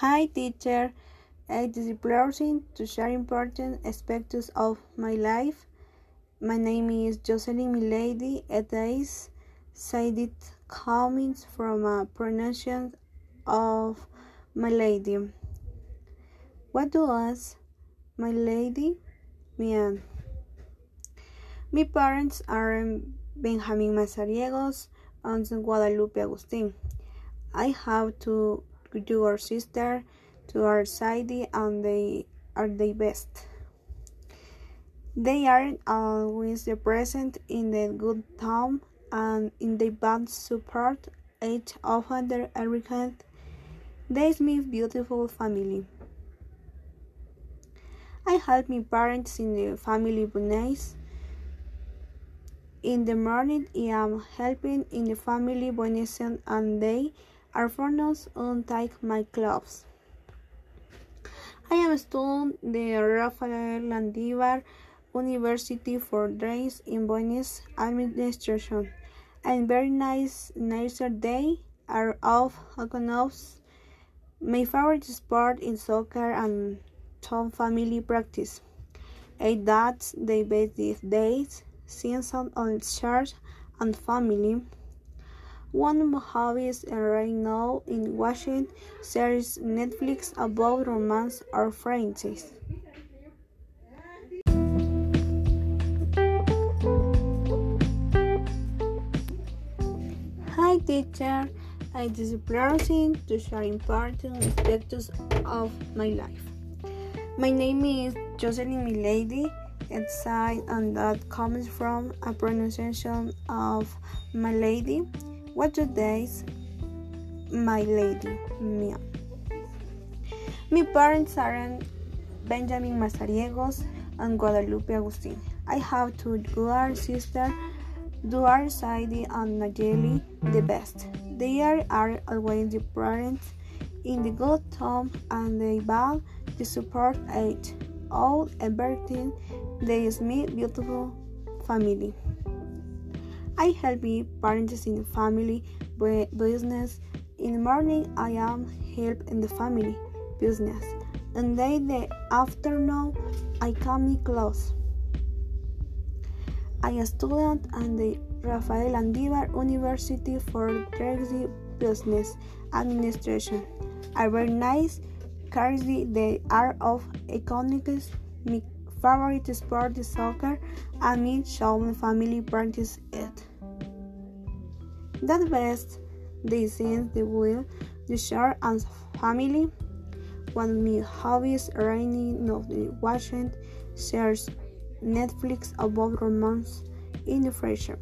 Hi, teacher. It is a pleasure to share important aspects of my life. My name is Jocelyn Milady. It is cited coming from a pronunciation of my lady. What does my lady mean? My parents are Benjamin Mazariegos and Guadalupe Agustin. I have two your sister to our side and they are the best. They are always the present in the good time and in the bad support each other every hand. They my beautiful family. I help my parents in the family business. In the morning, I am helping in the family business and they Alphonse untied my clothes. I am studying the Rafael Landivar University for Degrees in Business Administration. And very nice, nicer day are of economics. My favorite sport is soccer and some family practice. And that's the best days, season on church and family. One right now in watching series Netflix about romance or friendships. Hi teacher, I is pleasure to share important aspects of my life. My name is Jocelyn Milady. Sign and that comes from a pronunciation of my lady what do days, my lady, Mia? My parents are Benjamin Mazariegos and Guadalupe Agustin. I have two girl sisters, Duar Saidi and Nayeli, the best. They are, are always the parents in the good time and they bad the support age. All everything they is me beautiful family. I help my parents in the family business. In the morning, I am help in the family business. And then the afternoon, I come close. I am a student at the Rafael Landivar University for Treasury Business Administration. I very nice carry the art of economics. My favorite sport is soccer, and me show my family practice it. That best, they send the will, the share and family. One my hobbies raining of the watching shares Netflix about romance in the future.